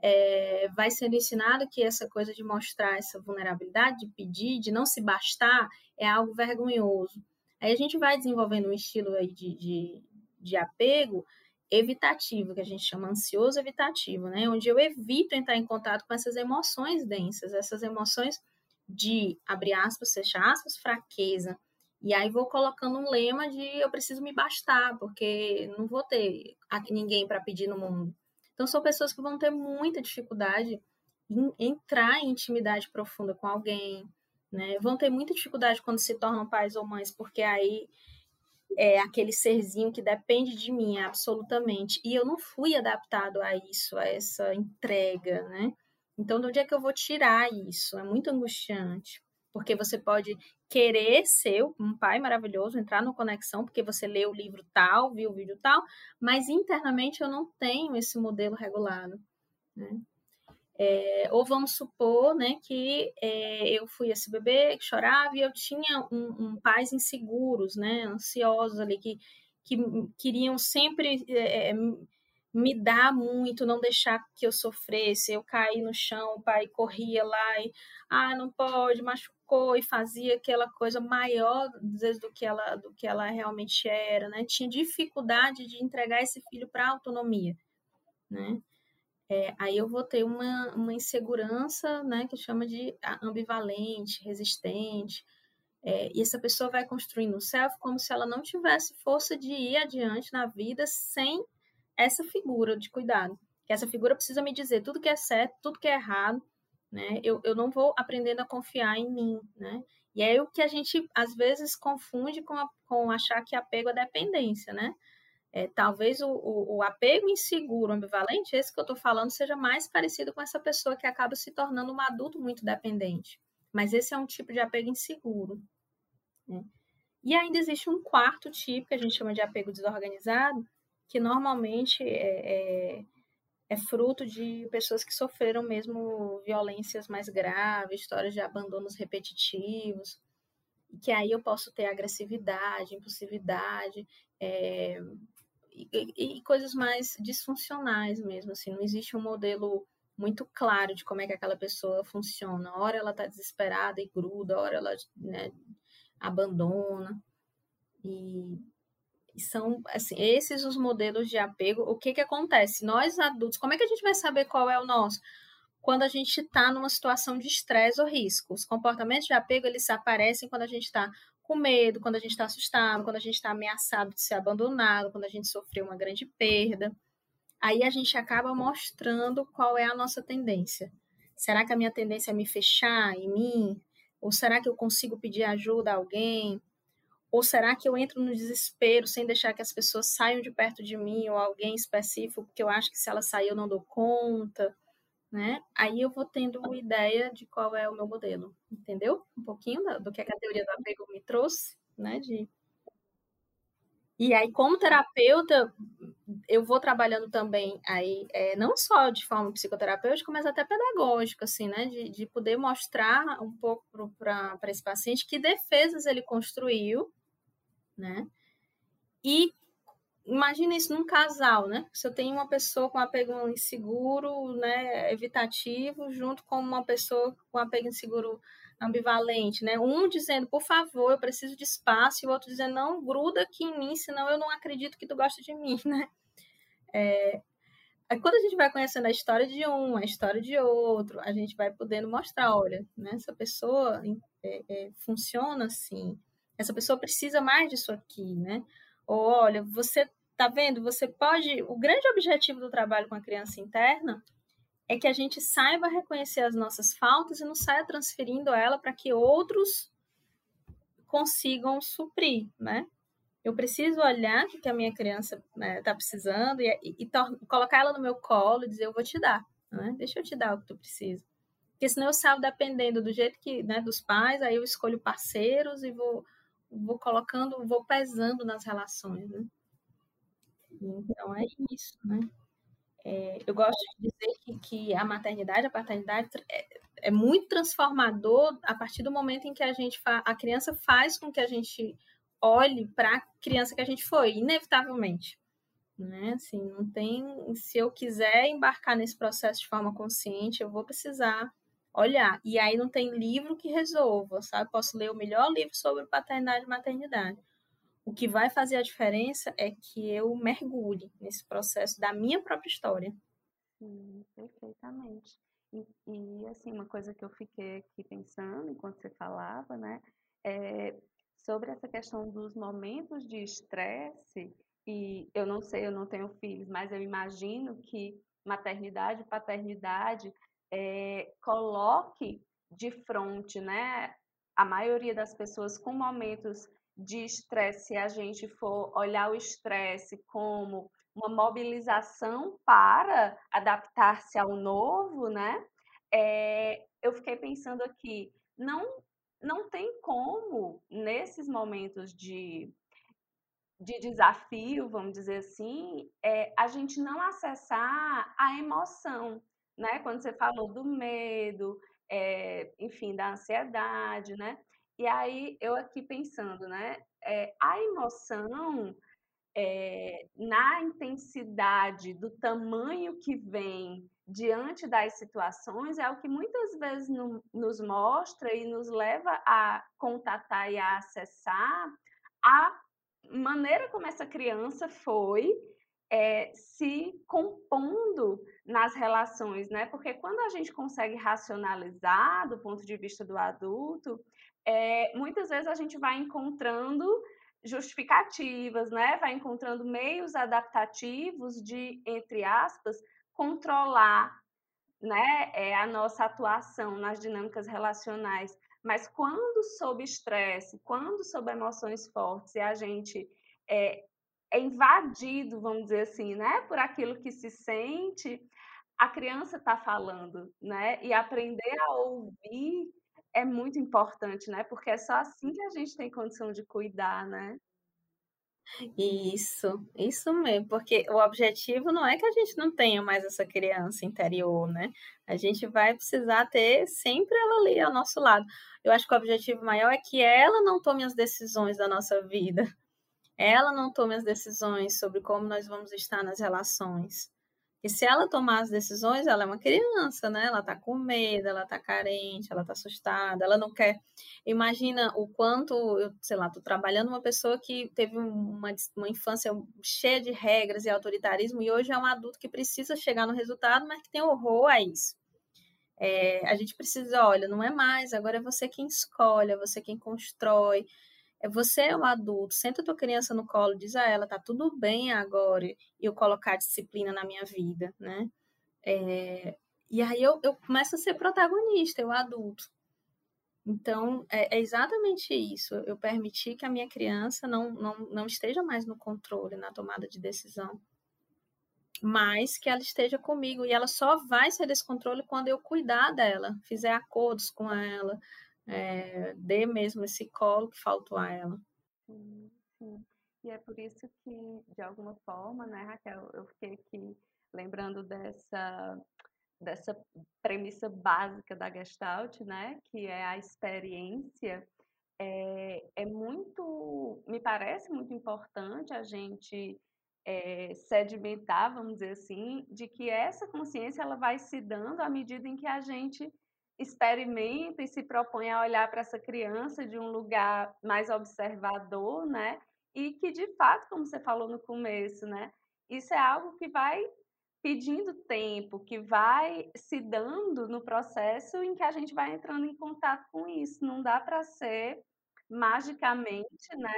É, vai sendo ensinado que essa coisa de mostrar essa vulnerabilidade, de pedir, de não se bastar, é algo vergonhoso. Aí a gente vai desenvolvendo um estilo aí de, de, de apego evitativo, que a gente chama ansioso evitativo, né? Onde eu evito entrar em contato com essas emoções densas, essas emoções de, abre aspas, fecha aspas, fraqueza. E aí vou colocando um lema de eu preciso me bastar, porque não vou ter ninguém para pedir no mundo. Então são pessoas que vão ter muita dificuldade em entrar em intimidade profunda com alguém, né? Vão ter muita dificuldade quando se tornam pais ou mães, porque aí é aquele serzinho que depende de mim absolutamente. E eu não fui adaptado a isso, a essa entrega, né? Então, de onde é que eu vou tirar isso? É muito angustiante, porque você pode querer ser um pai maravilhoso, entrar no conexão, porque você leu o livro tal, viu o vídeo tal, mas internamente eu não tenho esse modelo regulado. Né? É, ou vamos supor né, que é, eu fui esse bebê que chorava e eu tinha um, um pais inseguros, né, ansiosos ali, que, que queriam sempre é, me dá muito, não deixar que eu sofresse. Eu caí no chão, o pai corria lá e, ah, não pode, machucou e fazia aquela coisa maior, às vezes, do que ela, do que ela realmente era, né? Tinha dificuldade de entregar esse filho para autonomia, né? É, aí eu vou ter uma, uma insegurança, né, que chama de ambivalente, resistente, é, e essa pessoa vai construindo o self como se ela não tivesse força de ir adiante na vida sem essa figura de cuidado. Que essa figura precisa me dizer tudo que é certo, tudo que é errado, né? Eu, eu não vou aprendendo a confiar em mim, né? E é o que a gente às vezes confunde com, a, com achar que apego é dependência, né? É, talvez o, o, o, apego inseguro, ambivalente, esse que eu estou falando, seja mais parecido com essa pessoa que acaba se tornando um adulto muito dependente. Mas esse é um tipo de apego inseguro. Né? E ainda existe um quarto tipo, que a gente chama de apego desorganizado, que normalmente é, é, é, fruto de pessoas que sofreram mesmo violências mais graves, histórias de abandonos repetitivos, que aí eu posso ter agressividade, impulsividade, é, e, e, coisas mais disfuncionais mesmo, assim, não existe um modelo muito claro de como é que aquela pessoa funciona. A hora ela está desesperada e gruda, a hora ela né, abandona. E, são assim, esses os modelos de apego. O que que acontece? Nós adultos, como é que a gente vai saber qual é o nosso? Quando a gente está numa situação de estresse ou risco. Os comportamentos de apego eles aparecem quando a gente está com medo, quando a gente está assustado, quando a gente está ameaçado de ser abandonado, quando a gente sofreu uma grande perda. Aí a gente acaba mostrando qual é a nossa tendência. Será que a minha tendência é me fechar em mim? Ou será que eu consigo pedir ajuda a alguém? Ou será que eu entro no desespero sem deixar que as pessoas saiam de perto de mim ou alguém específico, porque eu acho que se ela sair eu não dou conta? Né? Aí eu vou tendo uma ideia de qual é o meu modelo, entendeu? Um pouquinho do que a teoria do apego me trouxe, né? De... E aí, como terapeuta, eu vou trabalhando também aí, é, não só de forma psicoterapêutica, mas até pedagógica, assim, né? De, de poder mostrar um pouco para esse paciente que defesas ele construiu, né? E imagina isso num casal, né? Se eu tenho uma pessoa com apego inseguro, né, evitativo, junto com uma pessoa com apego inseguro ambivalente, né? Um dizendo, por favor, eu preciso de espaço, e o outro dizendo, não, gruda aqui em mim, senão eu não acredito que tu gosta de mim, <laughs> né? É, quando a gente vai conhecendo a história de um, a história de outro, a gente vai podendo mostrar, olha, né, essa pessoa é, é, funciona assim, essa pessoa precisa mais disso aqui, né? Ou olha, você tá vendo, você pode. O grande objetivo do trabalho com a criança interna é que a gente saiba reconhecer as nossas faltas e não saia transferindo ela para que outros consigam suprir, né? Eu preciso olhar o que a minha criança está né, tá precisando e, e, e colocar ela no meu colo e dizer, eu vou te dar, né? Deixa eu te dar o que tu precisa. Porque senão eu saio dependendo do jeito que, né, dos pais, aí eu escolho parceiros e vou, vou colocando, vou pesando nas relações, né? Então é isso, né? É, eu gosto de dizer que, que a maternidade, a paternidade é, é, muito transformador a partir do momento em que a gente a criança faz com que a gente olhe para a criança que a gente foi, inevitavelmente. Né? Assim, não tem. Se eu quiser embarcar nesse processo de forma consciente, eu vou precisar olhar. E aí não tem livro que resolva, sabe? Posso ler o melhor livro sobre paternidade e maternidade. O que vai fazer a diferença é que eu mergulhe nesse processo da minha própria história. Sim, perfeitamente. E, e, assim, uma coisa que eu fiquei aqui pensando enquanto você falava, né, é sobre essa questão dos momentos de estresse, e eu não sei, eu não tenho filhos, mas eu imagino que maternidade e paternidade é, coloque de frente, né, a maioria das pessoas com momentos de estresse, se a gente for olhar o estresse como uma mobilização para adaptar-se ao novo, né? É, eu fiquei pensando aqui, não não tem como, nesses momentos de, de desafio, vamos dizer assim, é, a gente não acessar a emoção, né? Quando você falou do medo, é, enfim, da ansiedade, né? E aí eu aqui pensando, né? É, a emoção é, na intensidade do tamanho que vem diante das situações é o que muitas vezes no, nos mostra e nos leva a contatar e a acessar a maneira como essa criança foi é, se compondo nas relações, né? Porque quando a gente consegue racionalizar do ponto de vista do adulto, é, muitas vezes a gente vai encontrando justificativas, né? Vai encontrando meios adaptativos de, entre aspas, controlar, né, é, a nossa atuação nas dinâmicas relacionais. Mas quando sob estresse, quando sob emoções fortes, e a gente é, é invadido, vamos dizer assim, né, por aquilo que se sente, a criança está falando, né? E aprender a ouvir é muito importante, né? Porque é só assim que a gente tem condição de cuidar, né? Isso, isso mesmo, porque o objetivo não é que a gente não tenha mais essa criança interior, né? A gente vai precisar ter sempre ela ali ao nosso lado. Eu acho que o objetivo maior é que ela não tome as decisões da nossa vida. Ela não tome as decisões sobre como nós vamos estar nas relações. E se ela tomar as decisões, ela é uma criança, né? Ela tá com medo, ela tá carente, ela tá assustada, ela não quer. Imagina o quanto, eu sei lá, tô trabalhando uma pessoa que teve uma, uma infância cheia de regras e autoritarismo e hoje é um adulto que precisa chegar no resultado, mas que tem horror a isso. É, a gente precisa, olha, não é mais, agora é você quem escolhe, é você quem constrói, você é um adulto, senta tua criança no colo, diz a ela, tá tudo bem agora eu colocar disciplina na minha vida, né? É, e aí eu, eu começo a ser protagonista, eu adulto. Então, é, é, exatamente isso. Eu permitir que a minha criança não, não, não esteja mais no controle, na tomada de decisão, mas que ela esteja comigo. E ela só vai ser desse controle quando eu cuidar dela, fizer acordos com ela, é, dê mesmo esse colo que faltou a ela. Sim, sim. E é por isso que, de alguma forma, né, Raquel, eu fiquei aqui lembrando dessa, dessa premissa básica da Gestalt, né, que é a experiência. É, é muito, me parece muito importante a gente é, sedimentar, vamos dizer assim, de que essa consciência ela vai se dando à medida em que a gente experimenta e se propõe a olhar para essa criança de um lugar mais observador, né? E que de fato, como você falou no começo, né? Isso é algo que vai pedindo tempo, que vai se dando no processo em que a gente vai entrando em contato com isso. Não dá para ser magicamente, né?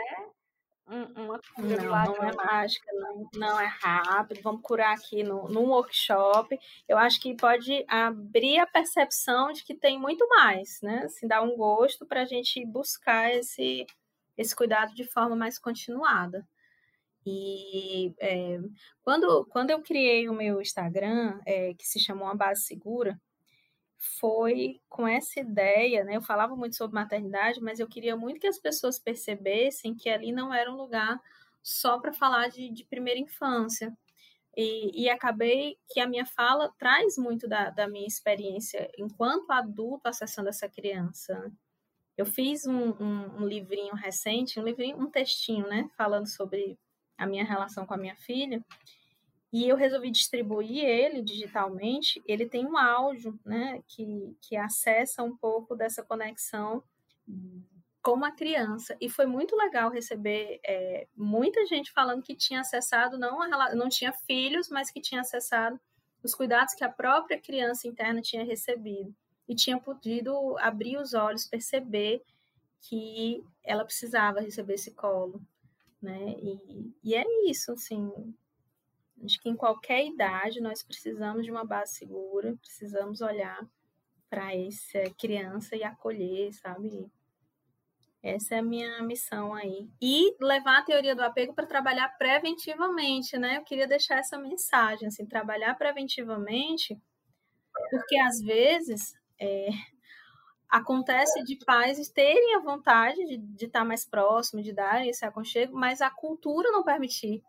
Uma cura não, não é mágica, não, não é rápido. Vamos curar aqui no, num workshop. Eu acho que pode abrir a percepção de que tem muito mais, né? Assim, dar um gosto para a gente buscar esse, esse cuidado de forma mais continuada. E é, quando, quando eu criei o meu Instagram, é, que se chamou A Base Segura, foi com essa ideia, né? Eu falava muito sobre maternidade, mas eu queria muito que as pessoas percebessem que ali não era um lugar só para falar de, de, primeira infância. E, e, acabei que a minha fala traz muito da, da minha experiência enquanto adulto acessando essa criança. Eu fiz um, um, um livrinho recente, um livrinho, um textinho, né? Falando sobre a minha relação com a minha filha. E eu resolvi distribuir ele digitalmente. Ele tem um áudio, né, que, que acessa um pouco dessa conexão com a criança. E foi muito legal receber é, muita gente falando que tinha acessado, não, não tinha filhos, mas que tinha acessado os cuidados que a própria criança interna tinha recebido. E tinha podido abrir os olhos, perceber que ela precisava receber esse colo. Né? E, e é isso, assim, Acho que em qualquer idade nós precisamos de uma base segura, precisamos olhar para essa criança e acolher, sabe? Essa é a minha missão aí. E levar a teoria do apego para trabalhar preventivamente, né? Eu queria deixar essa mensagem, assim, trabalhar preventivamente, porque às vezes é, acontece de pais terem a vontade de, estar mais próximo, de darem esse aconchego, mas a cultura não permitir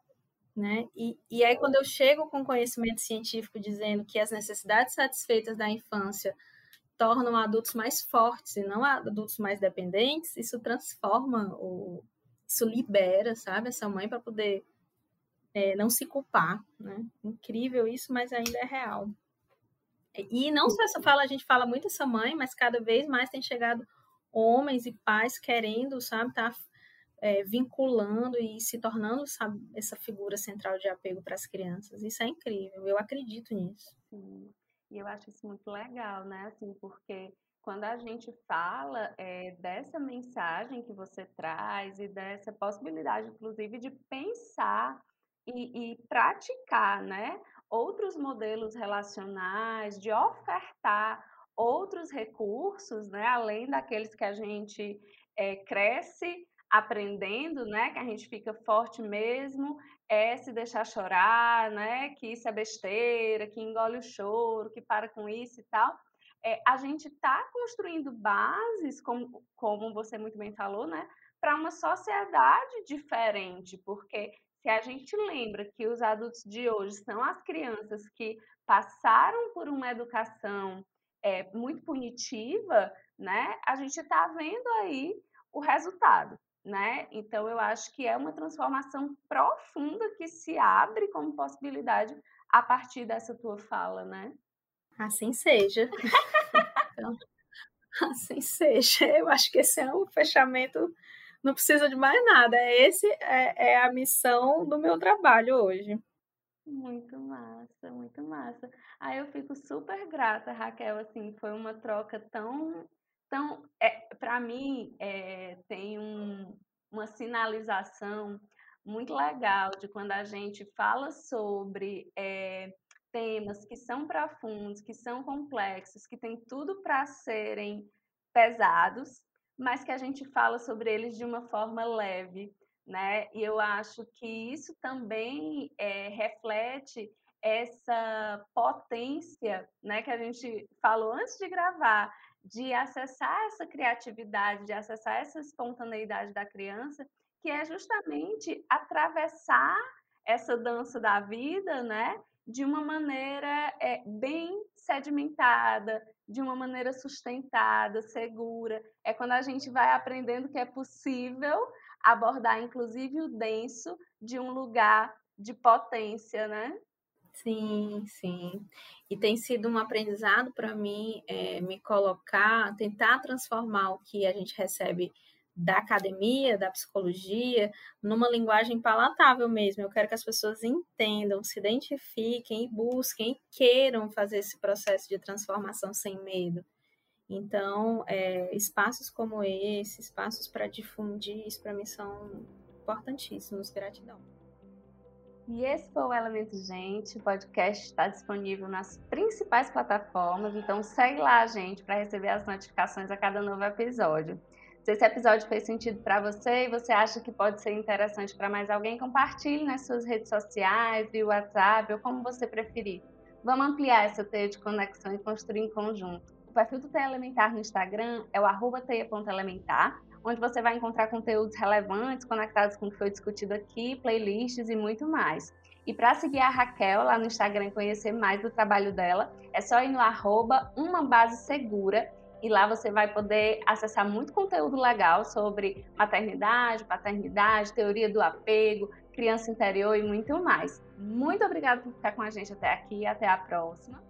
né? E, e aí, quando eu chego com conhecimento científico dizendo que as necessidades satisfeitas da infância tornam adultos mais fortes e não adultos mais dependentes, isso transforma, o, isso libera, sabe, essa mãe para poder é, não se culpar, né? Incrível isso, mas ainda é real. E não só essa fala, a gente fala muito essa mãe, mas cada vez mais tem chegado homens e pais querendo, sabe, tá é, vinculando e se tornando sabe, essa figura central de apego para as crianças. Isso é incrível, eu acredito nisso. Sim. E eu acho isso muito legal, né? Assim, porque quando a gente fala é, dessa mensagem que você traz e dessa possibilidade, inclusive, de pensar e, e praticar, né? Outros modelos relacionais, de ofertar outros recursos, né? Além daqueles que a gente é, cresce aprendendo, né, que a gente fica forte mesmo, é se deixar chorar, né, que isso é besteira, que engole o choro, que para com isso e tal. É, a gente está construindo bases, como, como você muito bem falou, né, para uma sociedade diferente, porque se a gente lembra que os adultos de hoje são as crianças que passaram por uma educação é, muito punitiva, né, a gente está vendo aí o resultado né? Então eu acho que é uma transformação profunda que se abre como possibilidade a partir dessa tua fala, né? Assim seja. então, assim seja. Eu acho que esse é um fechamento, não precisa de mais nada. Esse é, é a missão do meu trabalho hoje. Muito massa, muito massa. Aí eu fico super grata, Raquel, assim, foi uma troca tão, tão, é, para mim, é, tem um, uma sinalização muito legal de quando a gente fala sobre é, temas que são profundos, que são complexos, que tem tudo para serem pesados, mas que a gente fala sobre eles de uma forma leve, né? E eu acho que isso também é, reflete essa potência, né, que a gente falou antes de gravar, de acessar essa criatividade, de acessar essa espontaneidade da criança, que é justamente atravessar essa dança da vida, né, de uma maneira é, bem sedimentada, de uma maneira sustentada, segura. É quando a gente vai aprendendo que é possível abordar, inclusive, o denso de um lugar de potência, né? Sim, sim. E tem sido um aprendizado para mim é, me colocar, tentar transformar o que a gente recebe da academia, da psicologia, numa linguagem palatável mesmo. Eu quero que as pessoas entendam, se identifiquem e busquem, queiram fazer esse processo de transformação sem medo. Então, é, espaços como esse, espaços para difundir isso, para mim são importantíssimos. Gratidão. E esse foi o Elemento Gente. O podcast está disponível nas principais plataformas, então segue lá, gente, para receber as notificações a cada novo episódio. Se esse episódio fez sentido para você e você acha que pode ser interessante para mais alguém, compartilhe nas suas redes sociais, via WhatsApp ou como você preferir. Vamos ampliar essa teia de conexão e construir em conjunto. O perfil do Teia Elementar no Instagram é o arroba teia.elementar onde você vai encontrar conteúdos relevantes conectados com o que foi discutido aqui, playlists e muito mais. E para seguir a Raquel lá no Instagram e conhecer mais do trabalho dela, é só ir no arroba uma base segura e lá você vai poder acessar muito conteúdo legal sobre maternidade, paternidade, teoria do apego, criança interior e muito mais. Muito obrigada por ficar com a gente até aqui e até a próxima.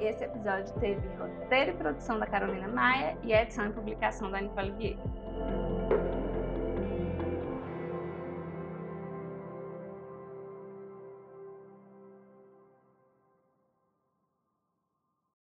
Esse episódio teve roteiro e produção da Carolina Maia e edição e publicação da Nicole Vieira.